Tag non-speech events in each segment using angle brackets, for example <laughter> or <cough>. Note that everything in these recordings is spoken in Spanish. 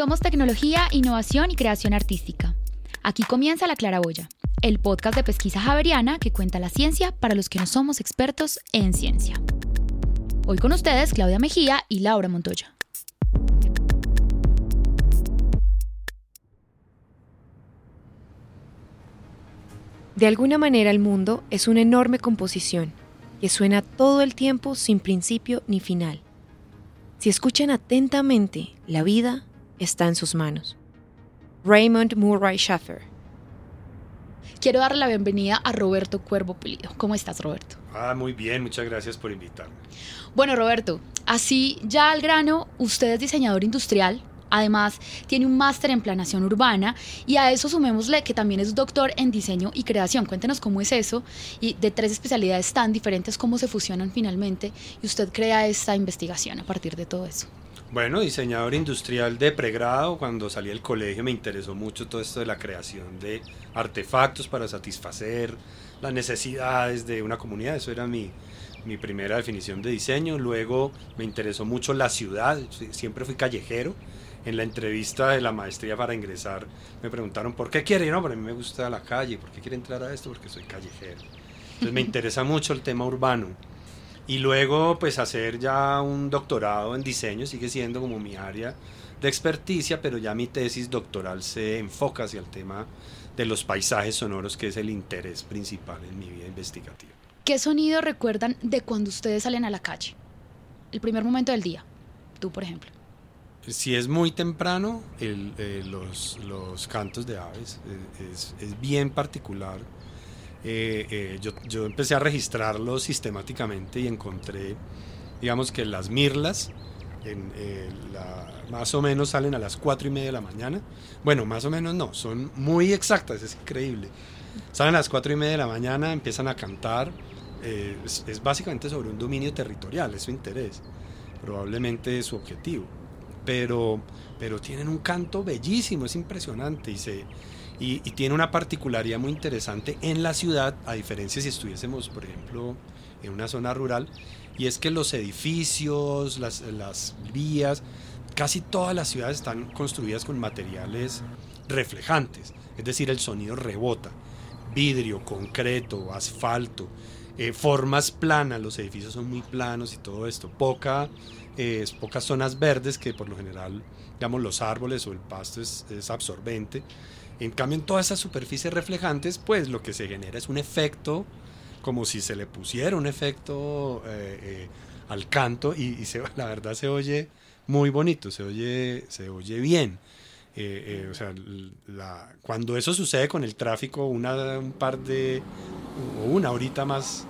Somos tecnología, innovación y creación artística. Aquí comienza La Claraboya, el podcast de pesquisa javeriana que cuenta la ciencia para los que no somos expertos en ciencia. Hoy con ustedes Claudia Mejía y Laura Montoya. De alguna manera el mundo es una enorme composición que suena todo el tiempo sin principio ni final. Si escuchan atentamente, la vida está en sus manos. Raymond Murray Schaffer. Quiero darle la bienvenida a Roberto Cuervo Pulido. ¿Cómo estás, Roberto? Ah, muy bien, muchas gracias por invitarme. Bueno, Roberto, así ya al grano, usted es diseñador industrial, Además, tiene un máster en planación urbana y a eso sumémosle que también es doctor en diseño y creación. Cuéntenos cómo es eso y de tres especialidades tan diferentes, cómo se fusionan finalmente y usted crea esta investigación a partir de todo eso. Bueno, diseñador industrial de pregrado, cuando salí del colegio me interesó mucho todo esto de la creación de artefactos para satisfacer las necesidades de una comunidad, eso era mi, mi primera definición de diseño. Luego me interesó mucho la ciudad, siempre fui callejero, en la entrevista de la maestría para ingresar me preguntaron por qué quiere, no, pero a mí me gusta la calle, ¿por qué quiere entrar a esto? Porque soy callejero. Entonces me <laughs> interesa mucho el tema urbano. Y luego pues hacer ya un doctorado en diseño sigue siendo como mi área de experticia, pero ya mi tesis doctoral se enfoca hacia el tema de los paisajes sonoros, que es el interés principal en mi vida investigativa. ¿Qué sonido recuerdan de cuando ustedes salen a la calle? El primer momento del día, tú por ejemplo si es muy temprano, eh, los, los, cantos de aves eh, es, es bien particular. Eh, yo, yo, empecé a registrarlos sistemáticamente y encontré, digamos que las mirlas, en, más o menos salen a las 4 y media de la mañana. Bueno, más o menos no, son muy exactas, es increíble. Salen a las 4 y media de la mañana, empiezan a cantar. es, es básicamente sobre un dominio territorial, es su interés, probablemente su objetivo pero, pero tienen un canto bellísimo, es impresionante y, se, y, tiene una particularidad muy interesante en la ciudad, a diferencia si estuviésemos, por ejemplo, en una zona rural, y es que los edificios, las, las vías, casi todas las ciudades están construidas con materiales reflejantes, es decir, el sonido rebota, vidrio, concreto, asfalto, eh, formas planas, los edificios son muy planos y todo esto, poca es pocas zonas verdes que por lo general, digamos, los árboles o el pasto es, absorbente. En cambio, en todas esas superficies reflejantes, pues lo que se genera es un efecto, como si se le pusiera un efecto eh, eh, al canto y, se, <laughs> la verdad se oye muy bonito, se oye, se oye bien. Eh, o sea, cuando eso sucede con el tráfico, una, un par de, o una horita más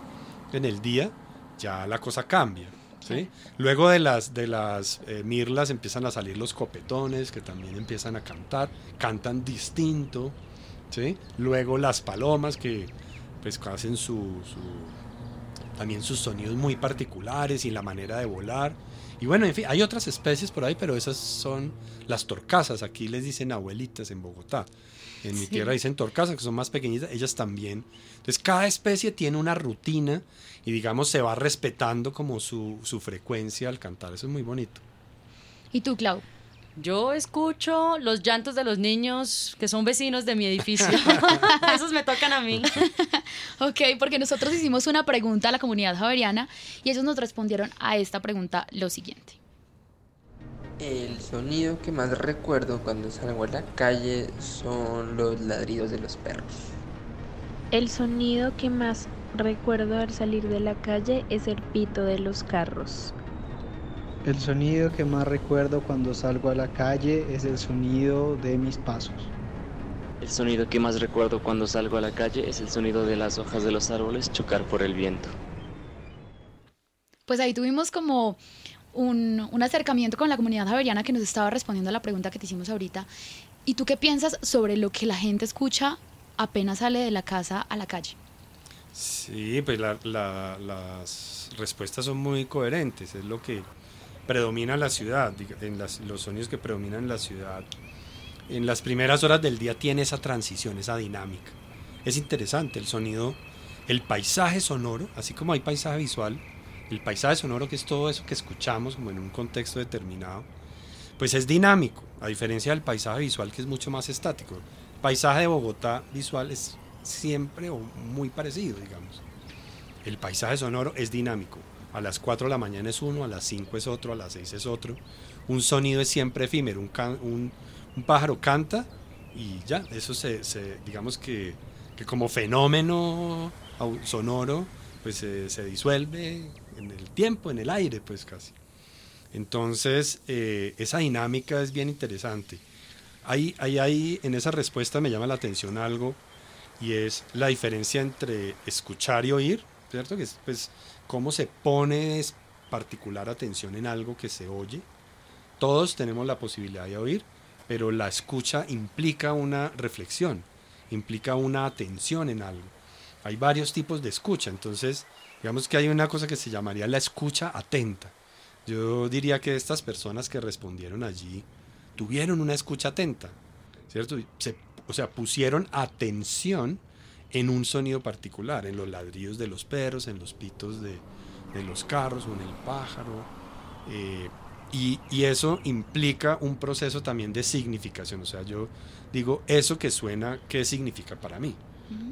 en el día, ya la cosa cambia. Luego de las, de las eh, mirlas empiezan a salir los copetones que también empiezan a cantar, cantan distinto. ¿sí? Luego las palomas que pues hacen su, también sus sonidos muy particulares y la manera de volar. Y bueno, en fin, hay otras especies por ahí, pero esas son las torcasas. Aquí les dicen abuelitas en Bogotá. En mi tierra dicen torcasas, que son más pequeñitas, ellas también. Entonces, cada especie tiene una rutina y, digamos, se va respetando como su, su frecuencia al cantar. Eso es muy bonito. ¿Y tú, Clau? Yo escucho los llantos de los niños que son vecinos de mi edificio. <laughs> <laughs> Esos me tocan a mí. <laughs> ok, porque nosotros hicimos una pregunta a la comunidad javeriana y ellos nos respondieron a esta pregunta lo siguiente. El sonido que más recuerdo cuando salgo a la calle son los ladridos de los perros. El sonido que más recuerdo al salir de la calle es el pito de los carros. El sonido que más recuerdo cuando salgo a la calle es el sonido de mis pasos. El sonido que más recuerdo cuando salgo a la calle es el sonido de las hojas de los árboles chocar por el viento. Pues ahí tuvimos como un, un, acercamiento con la comunidad javeriana que nos estaba respondiendo a la pregunta que te hicimos ahorita. ¿Y tú qué piensas sobre lo que la gente escucha apenas sale de la casa a la calle? Sí, pues las respuestas son muy coherentes, es lo que predomina la ciudad, en los sonidos que predominan en la ciudad. En las primeras horas del día tiene esa transición, esa dinámica. Es interesante el sonido, el paisaje sonoro, así como hay paisaje visual, el paisaje sonoro, que es todo eso que escuchamos como en un contexto determinado, pues es dinámico, a diferencia del paisaje visual que es mucho más estático. El paisaje de Bogotá visual es siempre o muy parecido, digamos. El paisaje sonoro es dinámico. A las 4 de la mañana es uno, a las 5 es otro, a las 6 es otro. Un sonido es siempre efímero. Un, pájaro canta y ya, eso se, digamos que, que, como fenómeno sonoro, pues se disuelve en el tiempo, en el aire, pues casi. Entonces, eh, esa dinámica es bien interesante. Ahí, ahí, ahí, en esa respuesta me llama la atención algo y es la diferencia entre escuchar y oír, ¿cierto? Que es pues cómo se pone particular atención en algo que se oye. Todos tenemos la posibilidad de oír, pero la escucha implica una reflexión, implica una atención en algo. Hay varios tipos de escucha, entonces digamos que hay una cosa que se llamaría la escucha atenta. Yo diría que estas personas que respondieron allí tuvieron una escucha atenta, ¿cierto? Se o sea, pusieron atención en un sonido particular, en los ladridos de los perros, en los pitos de, los carros o en el pájaro. Eh, y, eso implica un proceso también de significación. O sea, yo digo, eso que suena, ¿qué significa para mí?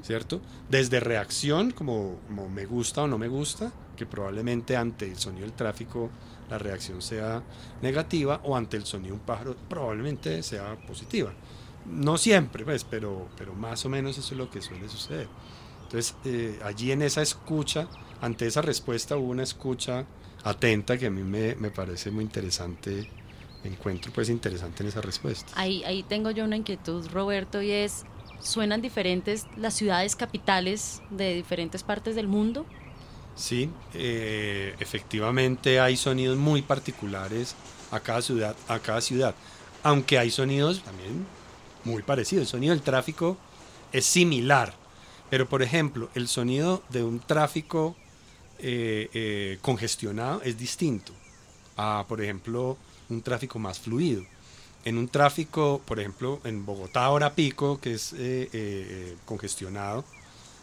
¿Cierto? Desde reacción, como, como, me gusta o no me gusta, que probablemente ante el sonido del tráfico la reacción sea negativa, o ante el sonido de un pájaro probablemente sea positiva. No siempre, pues, pero, pero más o menos eso es lo que suele suceder. Entonces, eh, allí en esa escucha, ante esa respuesta hubo una escucha atenta que a mí me, me parece muy interesante, encuentro pues interesante en esa respuesta. Ahí, ahí tengo yo una inquietud, Roberto, y es, ¿suenan diferentes las ciudades capitales de diferentes partes del mundo? Sí, eh, efectivamente hay sonidos muy particulares a cada ciudad, a cada ciudad, aunque hay sonidos también muy parecido. El sonido del tráfico es similar, pero por ejemplo, el sonido de un tráfico eh, eh, congestionado es distinto a, por ejemplo, un tráfico más fluido. En un tráfico, por ejemplo, en Bogotá ahora pico, que es eh, congestionado,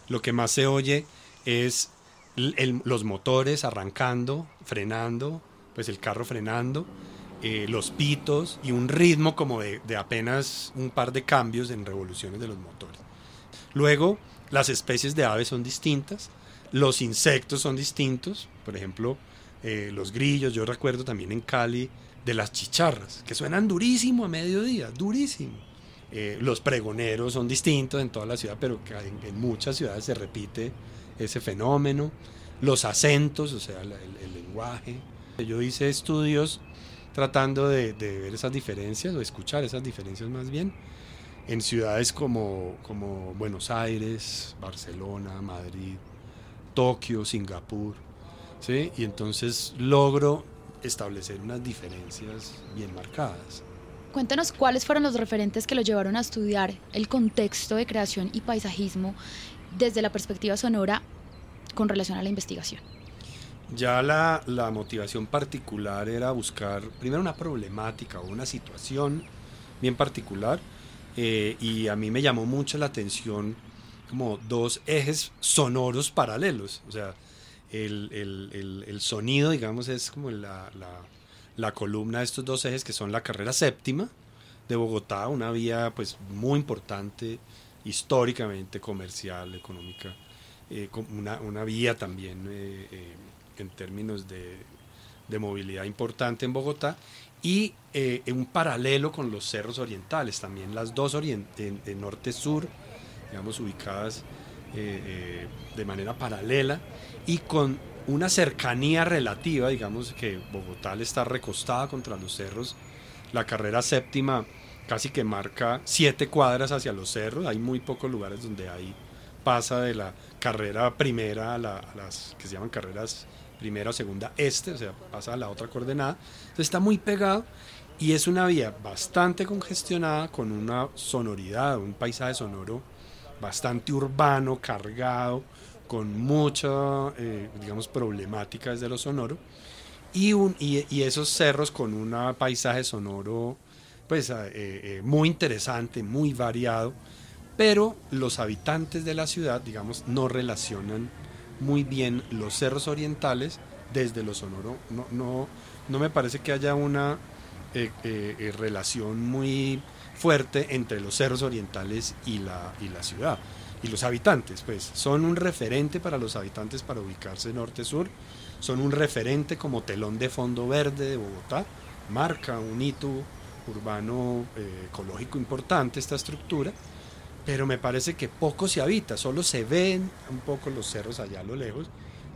lo que más se oye es los motores arrancando, frenando, pues el carro frenando, eh, los pitos y un ritmo como de, apenas un par de cambios en revoluciones de los motores. Luego, las especies de aves son distintas, los insectos son distintos, por ejemplo, eh, los grillos, yo recuerdo también en Cali de las chicharras, que suenan durísimo a mediodía, durísimo. Eh, los pregoneros son distintos en toda la ciudad, pero en, muchas ciudades se repite ese fenómeno. Los acentos, o sea, el lenguaje. Yo hice estudios tratando de, ver esas diferencias o escuchar esas diferencias más bien en ciudades como, como Buenos Aires, Barcelona, Madrid, Tokio, Singapur, ¿sí? y entonces logro establecer unas diferencias bien marcadas. Cuéntanos cuáles fueron los referentes que lo llevaron a estudiar el contexto de creación y paisajismo desde la perspectiva sonora con relación a la investigación. Ya la, motivación particular era buscar primero una problemática o una situación bien particular eh, y a mí me llamó mucho la atención como dos ejes sonoros paralelos, o sea, el, sonido, digamos, es como la, la, columna de estos dos ejes que son la carrera séptima de Bogotá, una vía pues muy importante históricamente, comercial, económica, eh, una, una, vía también eh, en términos de, movilidad importante en Bogotá y eh, un paralelo con los cerros orientales, también las dos de norte-sur, digamos, ubicadas eh, eh, de manera paralela y con una cercanía relativa, digamos que Bogotá está recostada contra los cerros, la carrera séptima casi que marca siete cuadras hacia los cerros, hay muy pocos lugares donde ahí pasa de la carrera primera a las que se llaman carreras primera o segunda este, o sea, pasa a la otra coordenada. Entonces está muy pegado y es una vía bastante congestionada con una sonoridad, un paisaje sonoro bastante urbano, cargado, con mucha, eh, digamos, problemática desde lo sonoro. Y, un, y, esos cerros con un paisaje sonoro pues eh, eh, muy interesante, muy variado, pero los habitantes de la ciudad, digamos, no relacionan muy bien los cerros orientales desde lo sonoro. No, no, no me parece que haya una eh, eh, relación muy fuerte entre los cerros orientales y la, y la ciudad. Y los habitantes, pues, son un referente para los habitantes para ubicarse norte-sur, son un referente como telón de fondo verde de Bogotá, marca un hito urbano eh, ecológico importante esta estructura, pero me parece que poco se habita, solo se ven un poco los cerros allá a lo lejos,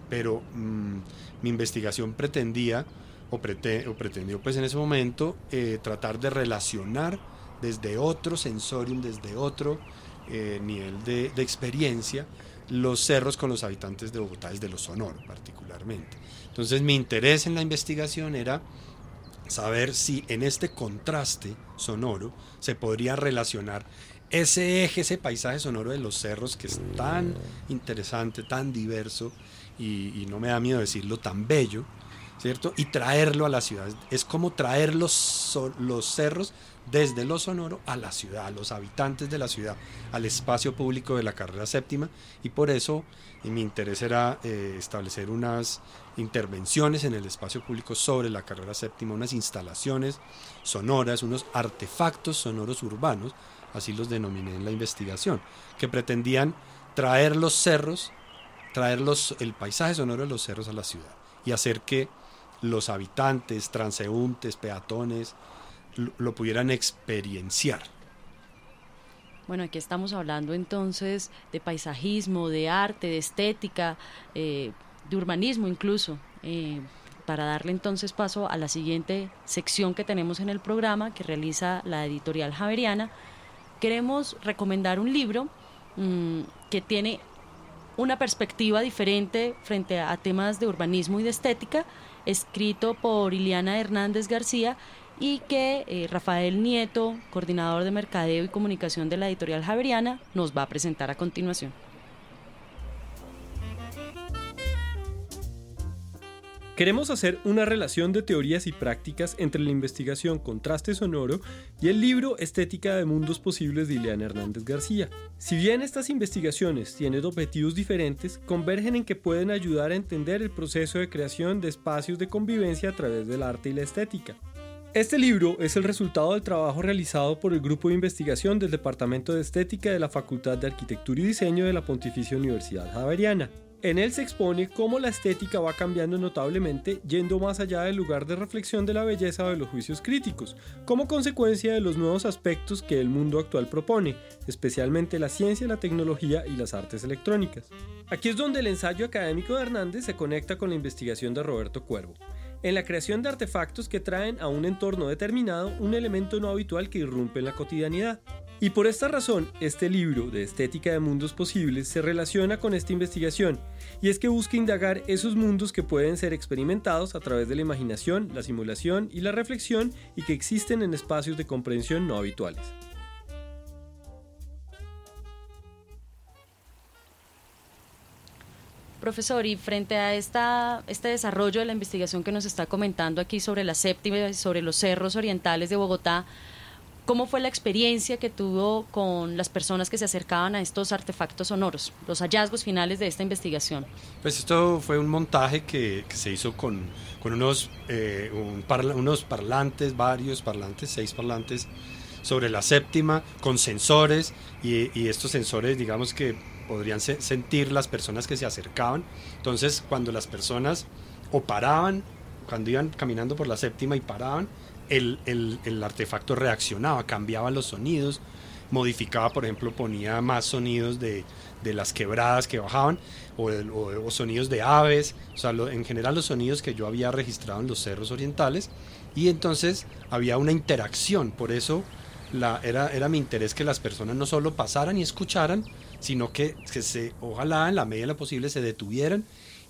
pero mm, mi investigación pretendía, o, pretendió pues en ese momento, eh, tratar de relacionar desde otro sensorium, desde otro eh, nivel de, experiencia, los cerros con los habitantes de Bogotá, desde los sonoro particularmente. Entonces mi interés en la investigación era saber si en este contraste sonoro se podría relacionar ese eje, ese paisaje sonoro de los cerros que es tan interesante, tan diverso y, no me da miedo decirlo, tan bello, ¿cierto? Y traerlo a la ciudad. Es como traer los, los cerros desde lo sonoro a la ciudad, a los habitantes de la ciudad, al espacio público de la carrera séptima y por eso mi interés era eh, establecer unas intervenciones en el espacio público sobre la carrera séptima, unas instalaciones sonoras, unos artefactos sonoros urbanos, así los denominé en la investigación, que pretendían traer los cerros, traer el paisaje sonoro de los cerros a la ciudad y hacer que los habitantes, transeúntes, peatones, lo pudieran experienciar. Bueno, aquí estamos hablando entonces de paisajismo, de arte, de estética, eh, de urbanismo incluso. Eh, para darle entonces paso a la siguiente sección que tenemos en el programa que realiza la editorial Javeriana, queremos recomendar un libro mm, que tiene una perspectiva diferente frente a temas de urbanismo y de estética, escrito por Iliana Hernández García y que eh, Rafael Nieto, coordinador de Mercadeo y Comunicación de la editorial Javeriana, nos va a presentar a continuación. Queremos hacer una relación de teorías y prácticas entre la investigación Contraste Sonoro y el libro Estética de Mundos Posibles de Ileana Hernández García. Si bien estas investigaciones tienen objetivos diferentes, convergen en que pueden ayudar a entender el proceso de creación de espacios de convivencia a través del arte y la estética. Este libro es el resultado del trabajo realizado por el Grupo de Investigación del Departamento de Estética de la Facultad de Arquitectura y Diseño de la Pontificia Universidad Javeriana. En él se expone cómo la estética va cambiando notablemente yendo más allá del lugar de reflexión de la belleza o de los juicios críticos, como consecuencia de los nuevos aspectos que el mundo actual propone, especialmente la ciencia, la tecnología y las artes electrónicas. Aquí es donde el ensayo académico de Hernández se conecta con la investigación de Roberto Cuervo en la creación de artefactos que traen a un entorno determinado un elemento no habitual que irrumpe en la cotidianidad. Y por esta razón, este libro de Estética de Mundos Posibles se relaciona con esta investigación, y es que busca indagar esos mundos que pueden ser experimentados a través de la imaginación, la simulación y la reflexión y que existen en espacios de comprensión no habituales. Profesor, y frente a esta, este desarrollo de la investigación que nos está comentando aquí sobre la séptima y sobre los cerros orientales de Bogotá, ¿cómo fue la experiencia que tuvo con las personas que se acercaban a estos artefactos sonoros, los hallazgos finales de esta investigación? Pues esto fue un montaje que, se hizo con, unos, eh, unos parlantes, varios parlantes, seis parlantes sobre la séptima, con sensores, y estos sensores, digamos que podrían sentir las personas que se acercaban. Entonces, cuando las personas o paraban, cuando iban caminando por la séptima y paraban, el, el, artefacto reaccionaba, cambiaba los sonidos, modificaba, por ejemplo, ponía más sonidos de, de las quebradas que bajaban o, sonidos de aves, o sea, en general los sonidos que yo había registrado en los cerros orientales y entonces había una interacción, por eso era, era mi interés que las personas no solo pasaran y escucharan, sino que, que se, ojalá en la medida de lo posible se detuvieran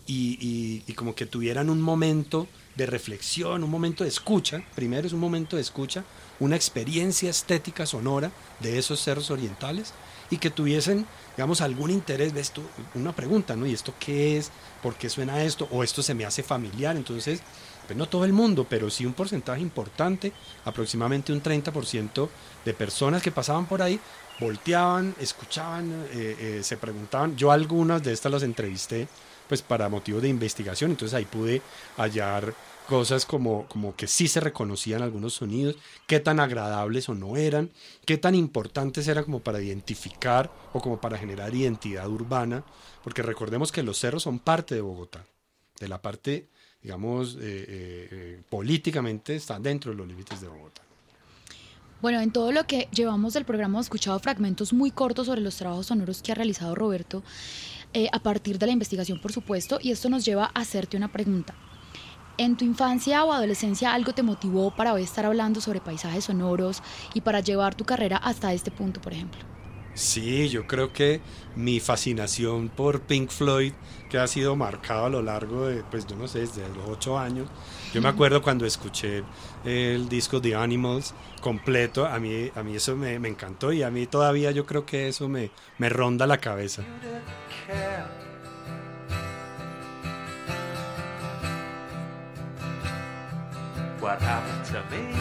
y, y, como que tuvieran un momento de reflexión, un momento de escucha, primero es un momento de escucha, una experiencia estética sonora de esos cerros orientales y que tuviesen, digamos, algún interés de esto, una pregunta, ¿no? ¿Y esto qué es? ¿Por qué suena esto? ¿O esto se me hace familiar? Entonces, no todo el mundo, pero sí un porcentaje importante, aproximadamente un 30% de personas que pasaban por ahí, volteaban, escuchaban, eh, eh, se preguntaban. Yo algunas de estas las entrevisté pues para motivos de investigación. Entonces ahí pude hallar cosas como, como que sí se reconocían algunos sonidos, qué tan agradables o no eran, qué tan importantes eran como para identificar o como para generar identidad urbana, porque recordemos que los cerros son parte de Bogotá, de la parte, digamos, eh, eh, eh, políticamente están dentro de los límites de Bogotá. Bueno, en todo lo que llevamos del programa hemos escuchado fragmentos muy cortos sobre los trabajos sonoros que ha realizado Roberto, a partir de la investigación, por supuesto, y esto nos lleva a hacerte una pregunta. ¿En tu infancia o adolescencia algo te motivó para hoy estar hablando sobre paisajes sonoros y para llevar tu carrera hasta este punto, por ejemplo? Sí, yo creo que mi fascinación por Pink Floyd, que ha sido marcado a lo largo de, pues yo no sé, desde los ocho años. Yo me acuerdo cuando escuché el disco The Animals completo, a mí, a mí eso me, encantó y a mí todavía yo creo que eso me, me ronda la cabeza. what happened to me.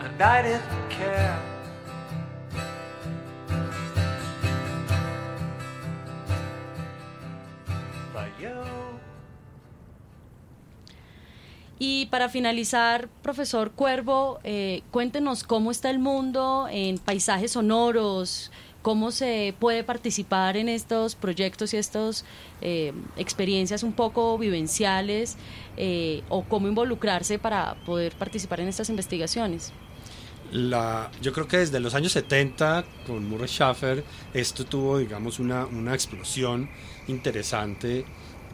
And I didn't care. Y para finalizar, profesor Cuervo, eh, cuéntenos cómo está el mundo en paisajes sonoros, cómo se puede participar en estos proyectos y estas eh, experiencias un poco vivenciales eh, o cómo involucrarse para poder participar en estas investigaciones. La, yo creo que desde los años 70 con Murray Schaffer esto tuvo digamos una, una explosión interesante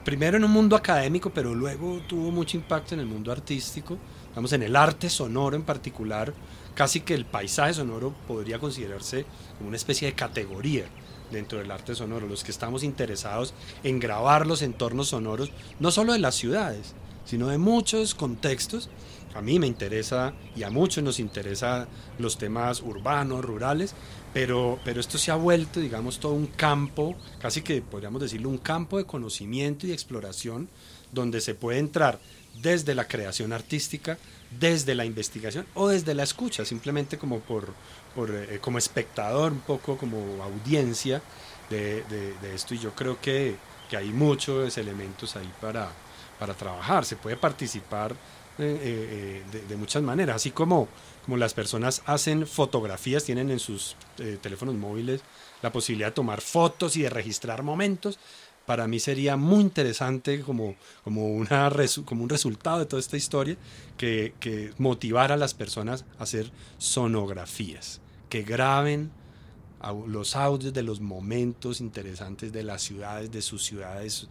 primero en un mundo académico pero luego tuvo mucho impacto en el mundo artístico digamos en el arte sonoro en particular casi que el paisaje sonoro podría considerarse como una especie de categoría dentro del arte sonoro, los que estamos interesados en grabar los entornos sonoros, no solo de las ciudades, sino de muchos contextos. A mí me interesa y a muchos nos interesa los temas urbanos, rurales, pero, pero esto se ha vuelto, digamos, todo un campo, casi que podríamos decirlo, un campo de conocimiento y exploración donde se puede entrar desde la creación artística, desde la investigación o desde la escucha, simplemente como por, eh, como espectador, un poco como audiencia de, esto. Y yo creo que, hay muchos elementos ahí para, para trabajar. Se puede participar eh, eh, de, muchas maneras, así como, como las personas hacen fotografías, tienen en sus teléfonos móviles la posibilidad de tomar fotos y de registrar momentos para mí sería muy interesante como, como un resultado de toda esta historia que, que motivar a las personas a hacer sonografías, que graben los audios de los momentos interesantes de las ciudades, de sus ciudades,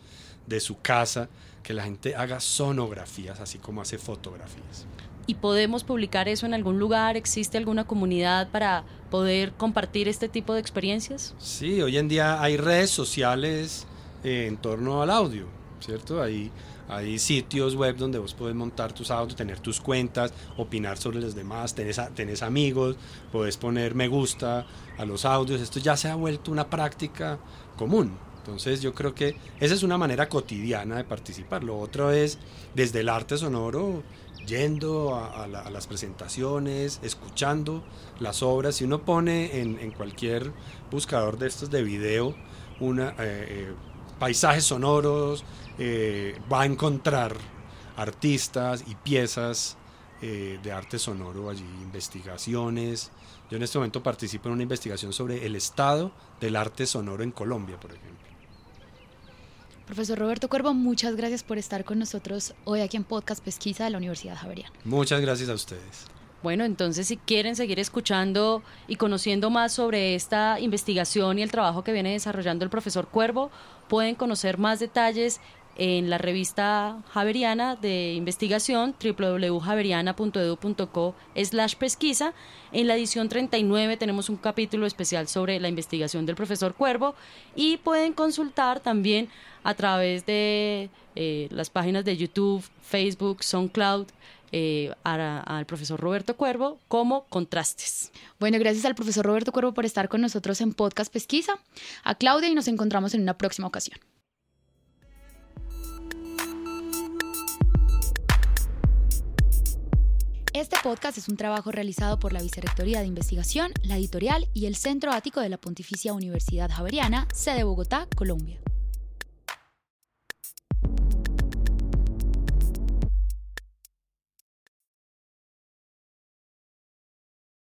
de su casa, que la gente haga sonografías, así como hace fotografías. ¿Y podemos publicar eso en algún lugar? ¿Existe alguna comunidad para poder compartir este tipo de experiencias? Sí, hoy en día hay redes sociales eh, en torno al audio, ¿cierto? Hay, hay sitios web donde vos puedes montar tus audios, tener tus cuentas, opinar sobre los demás, tenés, tenés amigos, puedes poner me gusta a los audios. Esto ya se ha vuelto una práctica común. Entonces yo creo que esa es una manera cotidiana de participar. Lo otro es desde el arte sonoro, yendo a, las presentaciones, escuchando las obras. Si uno pone en, cualquier buscador de estos de video eh, eh, paisajes sonoros, eh, va a encontrar artistas y piezas de arte sonoro allí, investigaciones. Yo en este momento participo en una investigación sobre el estado del arte sonoro en Colombia, por ejemplo. Profesor Roberto Cuervo, muchas gracias por estar con nosotros hoy aquí en Podcast Pesquisa de la Universidad Javeriana. Muchas gracias a ustedes. Bueno, entonces si quieren seguir escuchando y conociendo más sobre esta investigación y el trabajo que viene desarrollando el profesor Cuervo, pueden conocer más detalles en la revista Javeriana de investigación www.javeriana.edu.co slash pesquisa. En la edición 39 tenemos un capítulo especial sobre la investigación del profesor Cuervo y pueden consultar también a través de eh, las páginas de YouTube, Facebook, SoundCloud, eh, al profesor Roberto Cuervo como contrastes. Bueno, gracias al profesor Roberto Cuervo por estar con nosotros en Podcast Pesquisa, a Claudia y nos encontramos en una próxima ocasión. Este podcast es un trabajo realizado por la Vicerrectoría de Investigación, la editorial y el Centro Ático de la Pontificia Universidad Javeriana, sede Bogotá, Colombia.